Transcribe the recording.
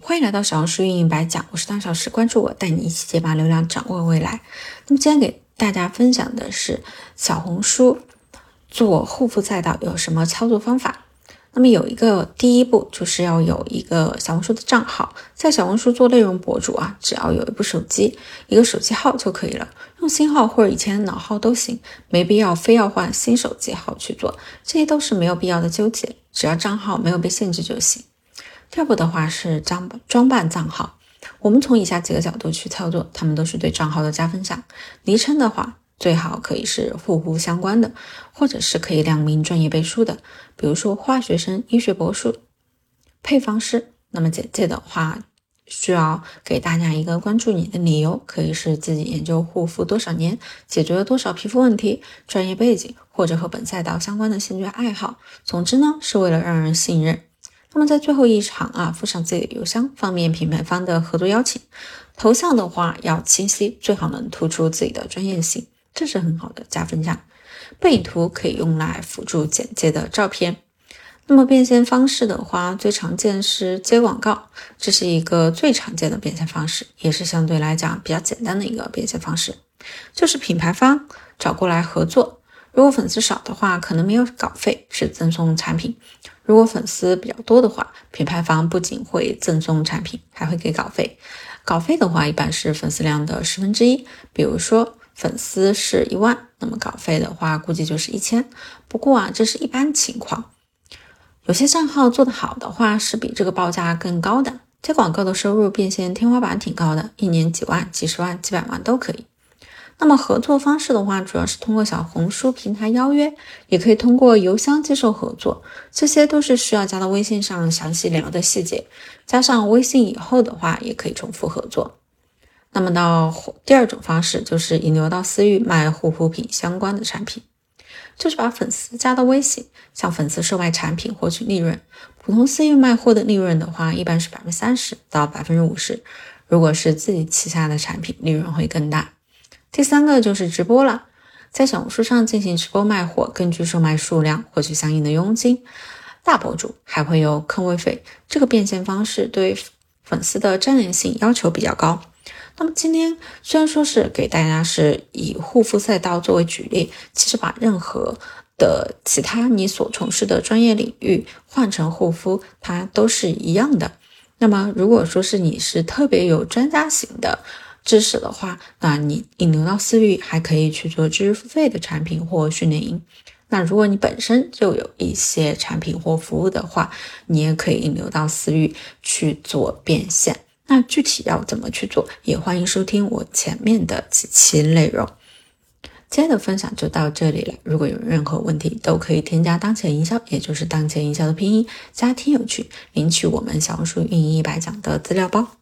欢迎来到小红书运营白讲，我是汤小石，关注我，带你一起解码流量，掌握未来。那么今天给大家分享的是小红书做护肤赛道有什么操作方法。那么有一个第一步就是要有一个小红书的账号，在小红书做内容博主啊，只要有一部手机，一个手机号就可以了，用新号或者以前的老号都行，没必要非要换新手机号去做，这些都是没有必要的纠结，只要账号没有被限制就行。第二步的话是装装扮账号，我们从以下几个角度去操作，他们都是对账号的加分项。昵称的话，最好可以是护肤相关的，或者是可以亮明专业背书的，比如说化学生、医学博士、配方师。那么简介的话，需要给大家一个关注你的理由，可以是自己研究护肤多少年，解决了多少皮肤问题，专业背景，或者和本赛道相关的兴趣爱好。总之呢，是为了让人信任。那么在最后一场啊，附上自己的邮箱，方便品牌方的合作邀请。头像的话要清晰，最好能突出自己的专业性，这是很好的加分项。背景图可以用来辅助简介的照片。那么变现方式的话，最常见是接广告，这是一个最常见的变现方式，也是相对来讲比较简单的一个变现方式，就是品牌方找过来合作。如果粉丝少的话，可能没有稿费，是赠送产品；如果粉丝比较多的话，品牌方不仅会赠送产品，还会给稿费。稿费的话，一般是粉丝量的十分之一。比如说粉丝是一万，那么稿费的话，估计就是一千。不过啊，这是一般情况，有些账号做得好的话，是比这个报价更高的。接广告的收入变现天花板挺高的，一年几万、几十万、几百万都可以。那么合作方式的话，主要是通过小红书平台邀约，也可以通过邮箱接受合作，这些都是需要加到微信上详细聊的细节。加上微信以后的话，也可以重复合作。那么到第二种方式，就是引流到私域卖护肤品相关的产品，就是把粉丝加到微信，向粉丝售卖产品获取利润。普通私域卖货的利润的话，一般是百分之三十到百分之五十，如果是自己旗下的产品，利润会更大。第三个就是直播了，在小红书上进行直播卖货，根据售卖数量获取相应的佣金。大博主还会有坑位费，这个变现方式对粉丝的粘连性要求比较高。那么今天虽然说是给大家是以护肤赛道作为举例，其实把任何的其他你所从事的专业领域换成护肤，它都是一样的。那么如果说是你是特别有专家型的。知识的话，那你引流到私域还可以去做知识付费的产品或训练营。那如果你本身就有一些产品或服务的话，你也可以引流到私域去做变现。那具体要怎么去做，也欢迎收听我前面的几期内容。今天的分享就到这里了。如果有任何问题，都可以添加当前营销，也就是当前营销的拼音加听友群，领取我们小红书运营一百讲的资料包。